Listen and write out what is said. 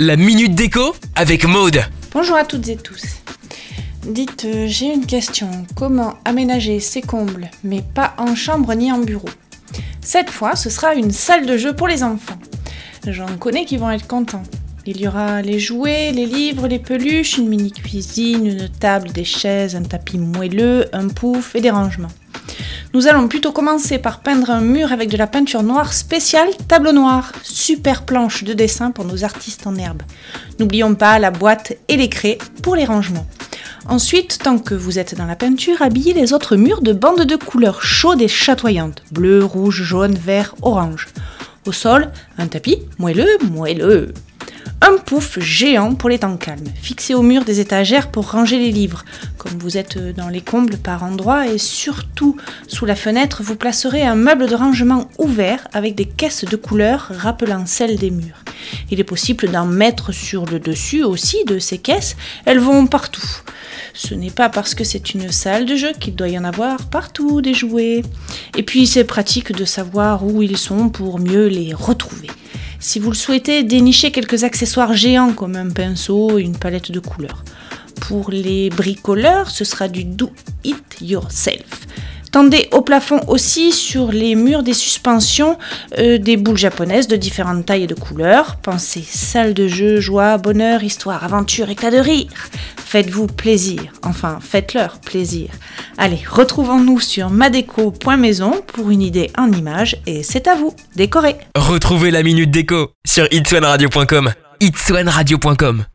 La minute déco avec Maude. Bonjour à toutes et tous. Dites, euh, j'ai une question. Comment aménager ces combles, mais pas en chambre ni en bureau? Cette fois, ce sera une salle de jeu pour les enfants. J'en connais qui vont être contents. Il y aura les jouets, les livres, les peluches, une mini cuisine, une table, des chaises, un tapis moelleux, un pouf et des rangements. Nous allons plutôt commencer par peindre un mur avec de la peinture noire spéciale tableau noir. Super planche de dessin pour nos artistes en herbe. N'oublions pas la boîte et les craies pour les rangements. Ensuite, tant que vous êtes dans la peinture, habillez les autres murs de bandes de couleurs chaudes et chatoyantes. Bleu, rouge, jaune, vert, orange. Au sol, un tapis moelleux, moelleux. Un pouf géant pour les temps calmes, fixé au mur des étagères pour ranger les livres. Comme vous êtes dans les combles par endroits et surtout sous la fenêtre, vous placerez un meuble de rangement ouvert avec des caisses de couleurs rappelant celles des murs. Il est possible d'en mettre sur le dessus aussi de ces caisses, elles vont partout. Ce n'est pas parce que c'est une salle de jeu qu'il doit y en avoir partout des jouets. Et puis c'est pratique de savoir où ils sont pour mieux les retrouver. Si vous le souhaitez, dénichez quelques accessoires géants comme un pinceau et une palette de couleurs. Pour les bricoleurs, ce sera du do it yourself. Tendez au plafond aussi sur les murs des suspensions euh, des boules japonaises de différentes tailles et de couleurs. Pensez salle de jeu, joie, bonheur, histoire, aventure, éclat de rire. Faites-vous plaisir, enfin faites-leur plaisir. Allez, retrouvons-nous sur madeco.maison pour une idée en images et c'est à vous, décorez. Retrouvez la minute déco sur itswanradio.com